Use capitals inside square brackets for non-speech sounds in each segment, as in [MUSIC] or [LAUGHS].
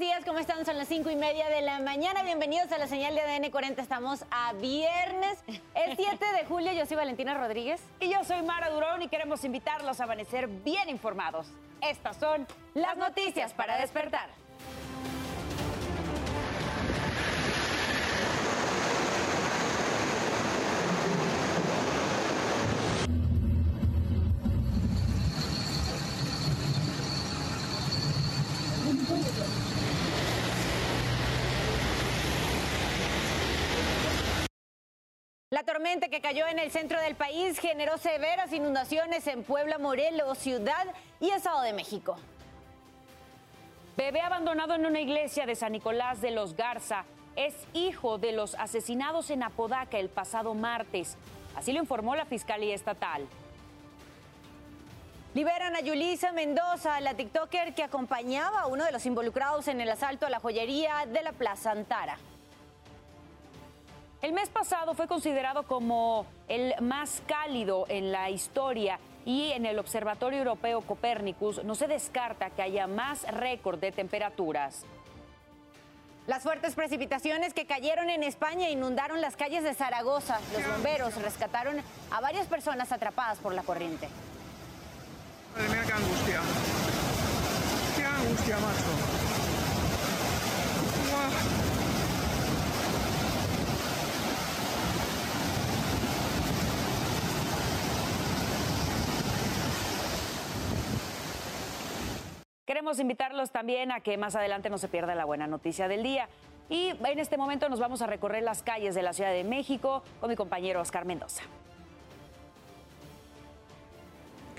días, ¿cómo están? Son las cinco y media de la mañana. Bienvenidos a la señal de ADN 40. Estamos a viernes, el [LAUGHS] 7 de julio. Yo soy Valentina Rodríguez. Y yo soy Mara Durón y queremos invitarlos a amanecer bien informados. Estas son las noticias para despertar. La tormenta que cayó en el centro del país generó severas inundaciones en Puebla, Morelos, Ciudad y Estado de México. Bebé abandonado en una iglesia de San Nicolás de los Garza es hijo de los asesinados en Apodaca el pasado martes. Así lo informó la Fiscalía Estatal. Liberan a Yulisa Mendoza, la TikToker que acompañaba a uno de los involucrados en el asalto a la joyería de la Plaza Antara. El mes pasado fue considerado como el más cálido en la historia y en el Observatorio Europeo Copérnicus no se descarta que haya más récord de temperaturas. Las fuertes precipitaciones que cayeron en España inundaron las calles de Zaragoza. Los bomberos rescataron a varias personas atrapadas por la corriente. Madre mía, qué angustia. Qué angustia, macho. Buah. Queremos invitarlos también a que más adelante no se pierda la buena noticia del día. Y en este momento nos vamos a recorrer las calles de la Ciudad de México con mi compañero Oscar Mendoza.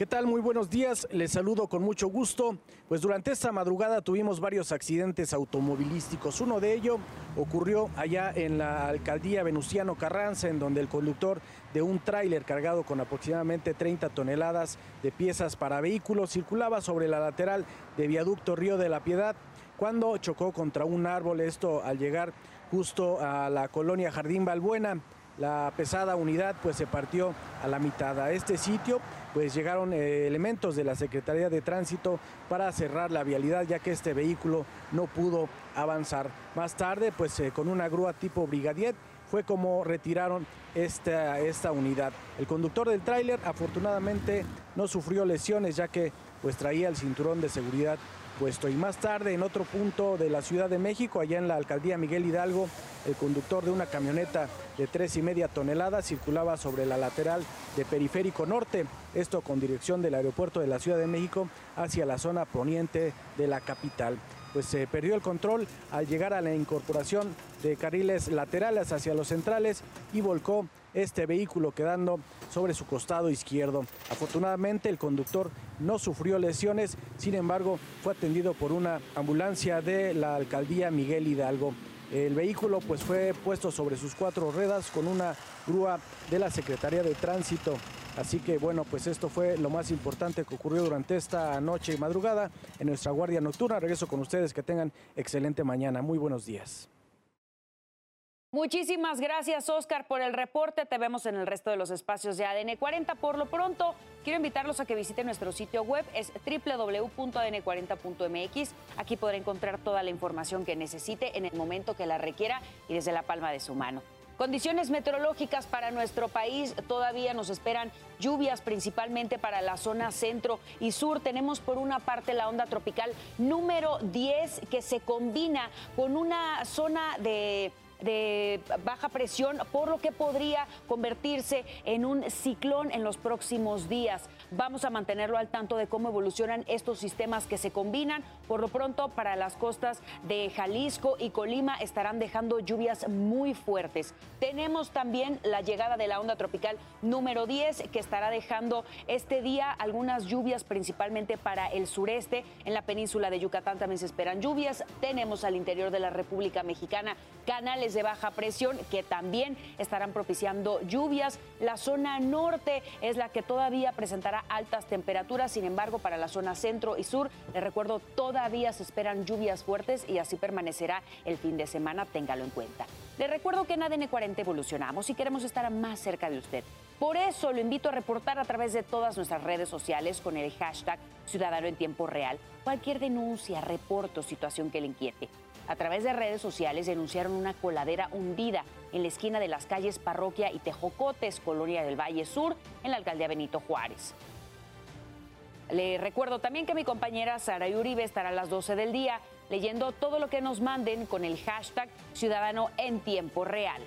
¿Qué tal? Muy buenos días. Les saludo con mucho gusto. Pues durante esta madrugada tuvimos varios accidentes automovilísticos. Uno de ellos ocurrió allá en la alcaldía Venustiano Carranza, en donde el conductor de un tráiler cargado con aproximadamente 30 toneladas de piezas para vehículos circulaba sobre la lateral de viaducto Río de la Piedad cuando chocó contra un árbol. Esto al llegar justo a la colonia Jardín Balbuena. La pesada unidad pues se partió a la mitad. A este sitio pues llegaron eh, elementos de la Secretaría de Tránsito para cerrar la vialidad ya que este vehículo no pudo avanzar. Más tarde, pues eh, con una grúa tipo Brigadier fue como retiraron esta, esta unidad. El conductor del tráiler afortunadamente no sufrió lesiones ya que pues traía el cinturón de seguridad Y más tarde, en otro punto de la Ciudad de México, allá en la alcaldía Miguel Hidalgo, el conductor de una camioneta de tres y media toneladas circulaba sobre la lateral de Periférico Norte, esto con dirección del aeropuerto de la Ciudad de México hacia la zona poniente de la capital. Pues se perdió el control al llegar a la incorporación de carriles laterales hacia los centrales y volcó este vehículo quedando sobre su costado izquierdo. Afortunadamente el conductor no sufrió lesiones, sin embargo fue atendido por una ambulancia de la alcaldía Miguel Hidalgo. El vehículo pues fue puesto sobre sus cuatro ruedas con una grúa de la Secretaría de Tránsito. Así que bueno, pues esto fue lo más importante que ocurrió durante esta noche y madrugada en nuestra guardia nocturna. Regreso con ustedes, que tengan excelente mañana. Muy buenos días. Muchísimas gracias, Oscar, por el reporte. Te vemos en el resto de los espacios de ADN 40. Por lo pronto, quiero invitarlos a que visiten nuestro sitio web, es www.adn40.mx. Aquí podrá encontrar toda la información que necesite en el momento que la requiera y desde la palma de su mano. Condiciones meteorológicas para nuestro país. Todavía nos esperan lluvias, principalmente para la zona centro y sur. Tenemos por una parte la onda tropical número 10 que se combina con una zona de de baja presión, por lo que podría convertirse en un ciclón en los próximos días. Vamos a mantenerlo al tanto de cómo evolucionan estos sistemas que se combinan. Por lo pronto, para las costas de Jalisco y Colima estarán dejando lluvias muy fuertes. Tenemos también la llegada de la onda tropical número 10 que estará dejando este día algunas lluvias principalmente para el sureste. En la península de Yucatán también se esperan lluvias. Tenemos al interior de la República Mexicana canales de baja presión que también estarán propiciando lluvias. La zona norte es la que todavía presentará altas temperaturas, sin embargo, para la zona centro y sur, les recuerdo, todavía se esperan lluvias fuertes y así permanecerá el fin de semana, téngalo en cuenta. Les recuerdo que en ADN 40 evolucionamos y queremos estar más cerca de usted. Por eso lo invito a reportar a través de todas nuestras redes sociales con el hashtag Ciudadano en Tiempo Real cualquier denuncia, reporte o situación que le inquiete. A través de redes sociales denunciaron una coladera hundida en la esquina de las calles Parroquia y Tejocotes, Colonia del Valle Sur, en la alcaldía Benito Juárez. Le recuerdo también que mi compañera Sara Uribe estará a las 12 del día leyendo todo lo que nos manden con el hashtag Ciudadano en Tiempo Real.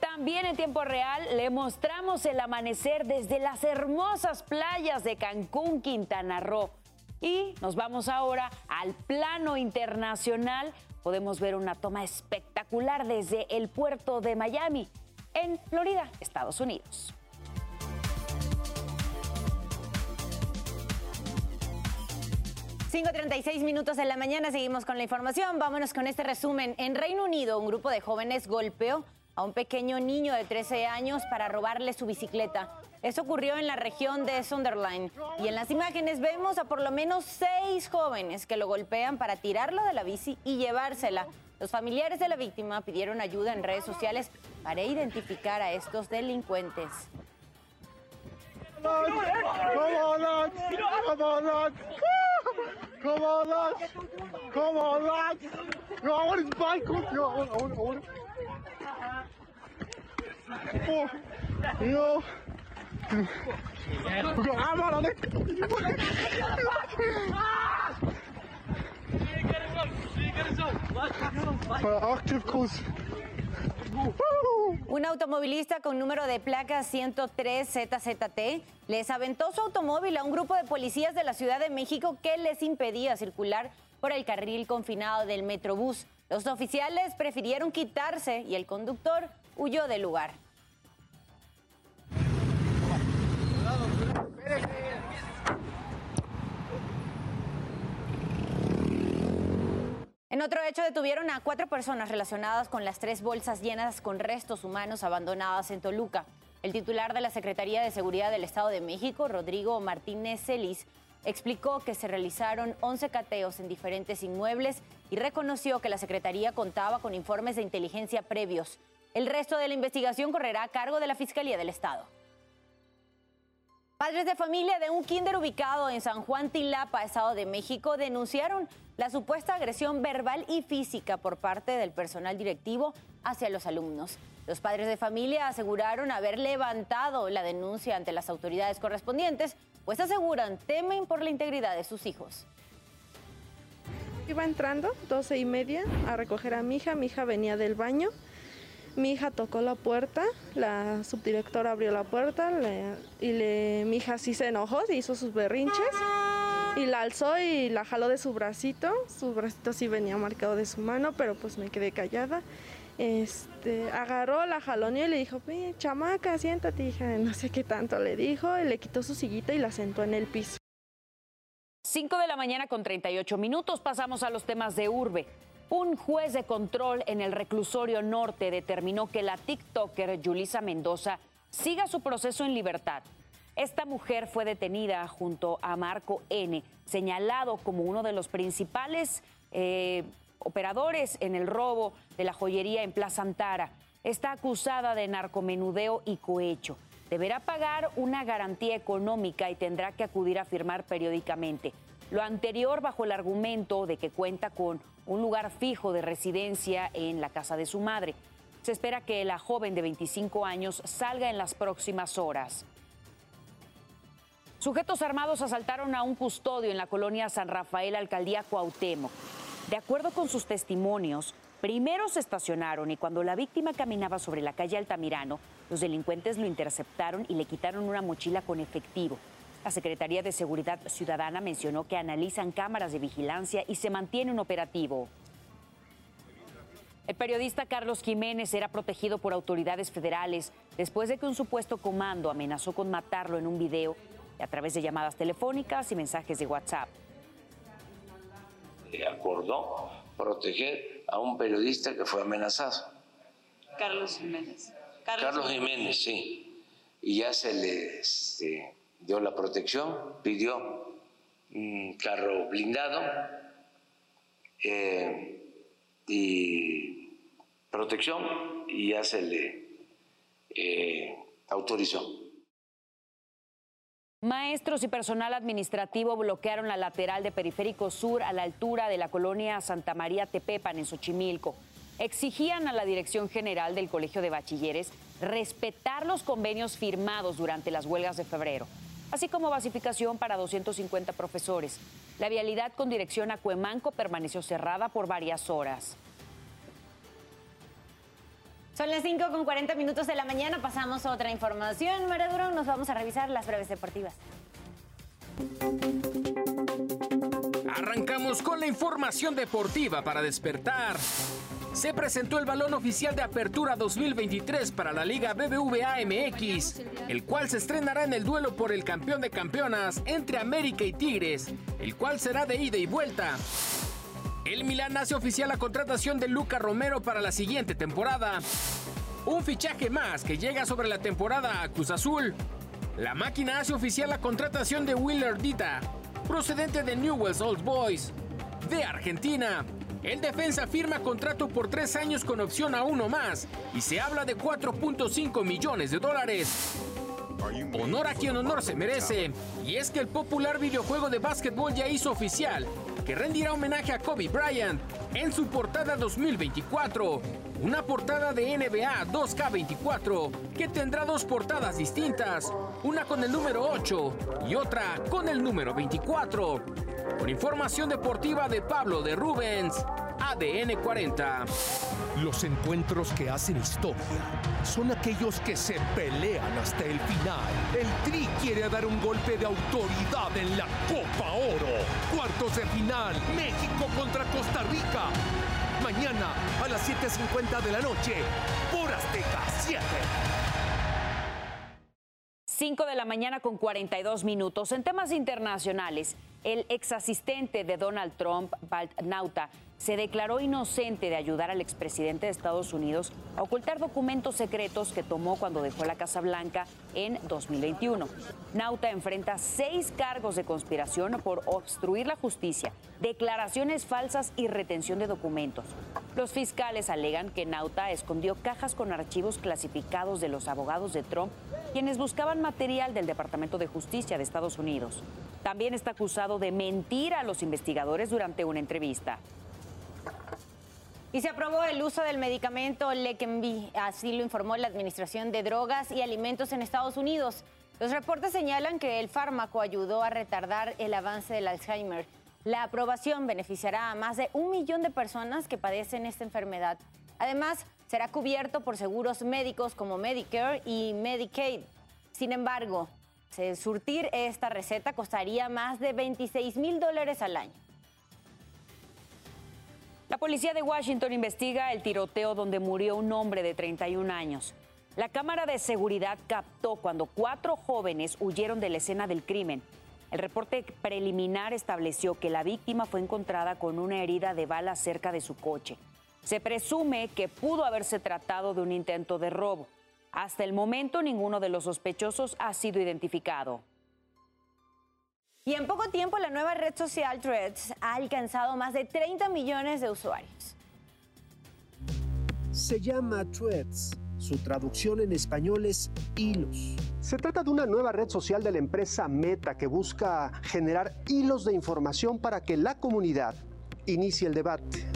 También en tiempo real le mostramos el amanecer desde las hermosas playas de Cancún, Quintana Roo. Y nos vamos ahora al plano internacional. Podemos ver una toma espectacular desde el puerto de Miami, en Florida, Estados Unidos. ...5.36 minutos de la mañana, seguimos con la información. Vámonos con este resumen. En Reino Unido, un grupo de jóvenes golpeó a un pequeño niño de 13 años para robarle su bicicleta. Eso ocurrió en la región de Sunderland. Y en las imágenes vemos a por lo menos seis jóvenes que lo golpean para tirarlo de la bici y llevársela. Los familiares de la víctima pidieron ayuda en redes sociales para identificar a estos delincuentes. Un automovilista con número de placa 103 ZZT les aventó su automóvil a un grupo de policías de la Ciudad de México que les impedía circular por el carril confinado del Metrobús. Los oficiales prefirieron quitarse y el conductor huyó del lugar. En otro hecho detuvieron a cuatro personas relacionadas con las tres bolsas llenas con restos humanos abandonadas en Toluca. El titular de la Secretaría de Seguridad del Estado de México, Rodrigo Martínez Celis, explicó que se realizaron 11 cateos en diferentes inmuebles y reconoció que la Secretaría contaba con informes de inteligencia previos. El resto de la investigación correrá a cargo de la Fiscalía del Estado. Padres de familia de un kinder ubicado en San Juan Tilapa, Estado de México, denunciaron la supuesta agresión verbal y física por parte del personal directivo hacia los alumnos. Los padres de familia aseguraron haber levantado la denuncia ante las autoridades correspondientes, pues aseguran temen por la integridad de sus hijos. Iba entrando, doce y media, a recoger a mi hija. Mi hija venía del baño. Mi hija tocó la puerta, la subdirectora abrió la puerta y le, mi hija sí se enojó, se hizo sus berrinches y la alzó y la jaló de su bracito. Su bracito sí venía marcado de su mano, pero pues me quedé callada. Este, agarró, la jalón y le dijo, chamaca, siéntate, hija, [LAUGHS] no sé qué tanto le dijo, y le quitó su sillita y la sentó en el piso. 5 de la mañana con 38 minutos pasamos a los temas de urbe. Un juez de control en el reclusorio norte determinó que la TikToker Yulisa Mendoza siga su proceso en libertad. Esta mujer fue detenida junto a Marco N., señalado como uno de los principales eh, operadores en el robo de la joyería en Plaza Antara. Está acusada de narcomenudeo y cohecho deberá pagar una garantía económica y tendrá que acudir a firmar periódicamente. Lo anterior bajo el argumento de que cuenta con un lugar fijo de residencia en la casa de su madre. Se espera que la joven de 25 años salga en las próximas horas. Sujetos armados asaltaron a un custodio en la colonia San Rafael, alcaldía Cuauhtémoc. De acuerdo con sus testimonios, Primero se estacionaron y cuando la víctima caminaba sobre la calle Altamirano, los delincuentes lo interceptaron y le quitaron una mochila con efectivo. La Secretaría de Seguridad Ciudadana mencionó que analizan cámaras de vigilancia y se mantiene un operativo. El periodista Carlos Jiménez era protegido por autoridades federales después de que un supuesto comando amenazó con matarlo en un video a través de llamadas telefónicas y mensajes de WhatsApp. Acordó proteger a un periodista que fue amenazado. Carlos Jiménez. Carlos, Jiménez, sí. Y ya se le este, dio la protección, pidió un carro blindado eh, y protección y ya se le eh, autorizó. Maestros y personal administrativo bloquearon la lateral de Periférico Sur a la altura de la colonia Santa María Tepepan en Xochimilco. Exigían a la Dirección General del Colegio de Bachilleres respetar los convenios firmados durante las huelgas de febrero, así como basificación para 250 profesores. La vialidad con dirección a Cuemanco permaneció cerrada por varias horas. Son las 5 con 40 minutos de la mañana. Pasamos a otra información. Maraduro, nos vamos a revisar las breves deportivas. Arrancamos con la información deportiva para despertar. Se presentó el balón oficial de apertura 2023 para la Liga BBVA MX, el cual se estrenará en el duelo por el campeón de campeonas entre América y Tigres, el cual será de ida y vuelta. El Milán hace oficial la contratación de Luca Romero para la siguiente temporada. Un fichaje más que llega sobre la temporada a Cruz Azul. La máquina hace oficial la contratación de Willer Dita, procedente de Newell's Old Boys, de Argentina. El defensa firma contrato por tres años con opción a uno más y se habla de 4.5 millones de dólares. Honor a quien honor se merece. Y es que el popular videojuego de básquetbol ya hizo oficial que rendirá homenaje a Kobe Bryant en su portada 2024. Una portada de NBA 2K24 que tendrá dos portadas distintas, una con el número 8 y otra con el número 24. Con información deportiva de Pablo de Rubens, ADN 40. Los encuentros que hacen historia son aquellos que se pelean hasta el final. El Tri quiere dar un golpe de autoridad en la Copa Oro. Cuartos de final, México contra Costa Rica. Mañana a las 7.50 de la noche, por Azteca 7. 5 de la mañana con 42 minutos. En temas internacionales, el ex asistente de Donald Trump, Balt Nauta, se declaró inocente de ayudar al expresidente de Estados Unidos a ocultar documentos secretos que tomó cuando dejó la Casa Blanca en 2021. Nauta enfrenta seis cargos de conspiración por obstruir la justicia, declaraciones falsas y retención de documentos. Los fiscales alegan que Nauta escondió cajas con archivos clasificados de los abogados de Trump, quienes buscaban material del Departamento de Justicia de Estados Unidos. También está acusado de mentir a los investigadores durante una entrevista. Y se aprobó el uso del medicamento Leqembi, así lo informó la Administración de Drogas y Alimentos en Estados Unidos. Los reportes señalan que el fármaco ayudó a retardar el avance del Alzheimer. La aprobación beneficiará a más de un millón de personas que padecen esta enfermedad. Además, será cubierto por seguros médicos como Medicare y Medicaid. Sin embargo, surtir esta receta costaría más de 26 mil dólares al año. La policía de Washington investiga el tiroteo donde murió un hombre de 31 años. La cámara de seguridad captó cuando cuatro jóvenes huyeron de la escena del crimen. El reporte preliminar estableció que la víctima fue encontrada con una herida de bala cerca de su coche. Se presume que pudo haberse tratado de un intento de robo. Hasta el momento ninguno de los sospechosos ha sido identificado. Y en poco tiempo la nueva red social Threads ha alcanzado más de 30 millones de usuarios. Se llama Threads. Su traducción en español es hilos. Se trata de una nueva red social de la empresa Meta que busca generar hilos de información para que la comunidad inicie el debate.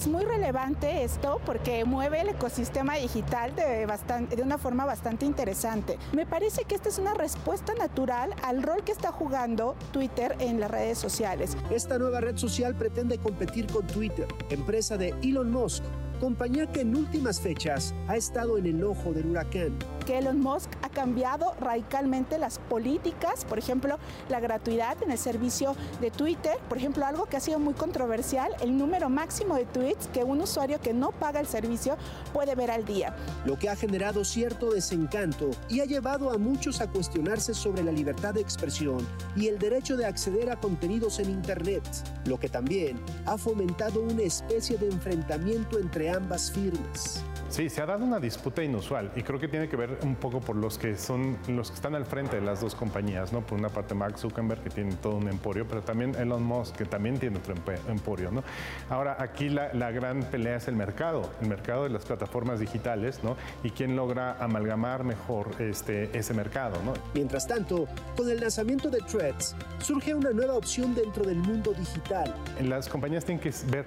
Es muy relevante esto porque mueve el ecosistema digital de, una forma bastante interesante. Me parece que esta es una respuesta natural al rol que está jugando Twitter en las redes sociales. Esta nueva red social pretende competir con Twitter, empresa de Elon Musk compañía que en últimas fechas ha estado en el ojo del huracán. Que Elon Musk ha cambiado radicalmente las políticas, por ejemplo, la gratuidad en el servicio de Twitter, por ejemplo, algo que ha sido muy controversial, el número máximo de tweets que un usuario que no paga el servicio puede ver al día. Lo que ha generado cierto desencanto y ha llevado a muchos a cuestionarse sobre la libertad de expresión y el derecho de acceder a contenidos en Internet, lo que también ha fomentado una especie de enfrentamiento entre entre ambas firmas. Sí, se ha dado una disputa inusual y creo que tiene que ver un poco por los que son los que están al frente de las dos compañías, ¿no? Por una parte Mark Zuckerberg que tiene todo un emporio, pero también Elon Musk que también tiene otro emporio, ¿no? Ahora aquí la, la gran pelea es el mercado, el mercado de las plataformas digitales, ¿no? Y quién logra amalgamar mejor este, ese mercado, ¿no? Mientras tanto, con el lanzamiento de Threads surge una nueva opción dentro del mundo digital. Las compañías tienen que ver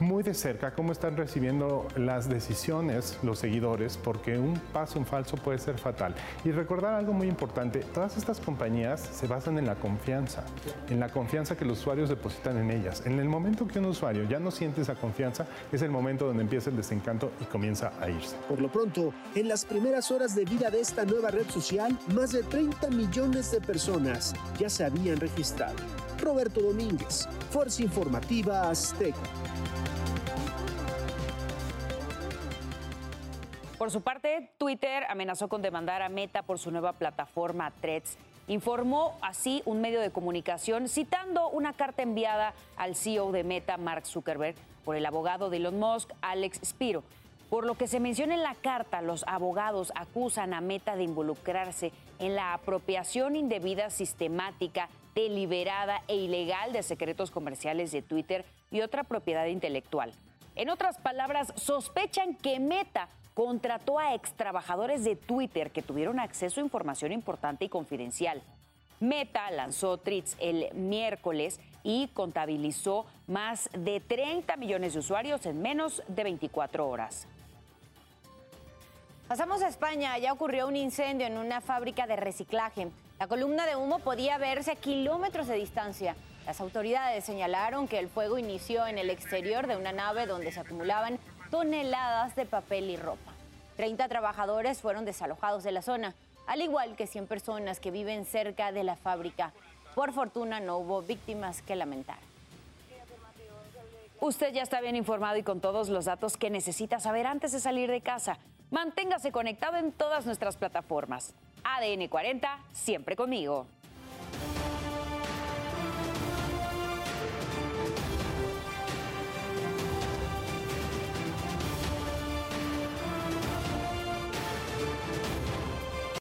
muy de cerca cómo están recibiendo las decisiones los seguidores, porque un paso en falso puede ser fatal. Y recordar algo muy importante, todas estas compañías se basan en la confianza, en la confianza que los usuarios depositan en ellas. En el momento que un usuario ya no siente esa confianza, es el momento donde empieza el desencanto y comienza a irse. Por lo pronto, en las primeras horas de vida de esta nueva red social, más de 30 millones de personas ya se habían registrado. Roberto Domínguez, Fuerza Informativa Azteca. Por su parte, Twitter amenazó con demandar a Meta por su nueva plataforma Threads. Informó así un medio de comunicación citando una carta enviada al CEO de Meta, Mark Zuckerberg, por el abogado de Elon Musk, Alex Spiro. Por lo que se menciona en la carta, los abogados acusan a Meta de involucrarse en la apropiación indebida sistemática, deliberada e ilegal de secretos comerciales de Twitter y otra propiedad intelectual. En otras palabras, sospechan que Meta contrató a extrabajadores de Twitter que tuvieron acceso a información importante y confidencial. Meta lanzó Tweets el miércoles y contabilizó más de 30 millones de usuarios en menos de 24 horas. Pasamos a España. Ya ocurrió un incendio en una fábrica de reciclaje. La columna de humo podía verse a kilómetros de distancia. Las autoridades señalaron que el fuego inició en el exterior de una nave donde se acumulaban toneladas de papel y ropa. 30 trabajadores fueron desalojados de la zona, al igual que 100 personas que viven cerca de la fábrica. Por fortuna no hubo víctimas que lamentar. Usted ya está bien informado y con todos los datos que necesita saber antes de salir de casa. Manténgase conectado en todas nuestras plataformas. ADN 40, siempre conmigo.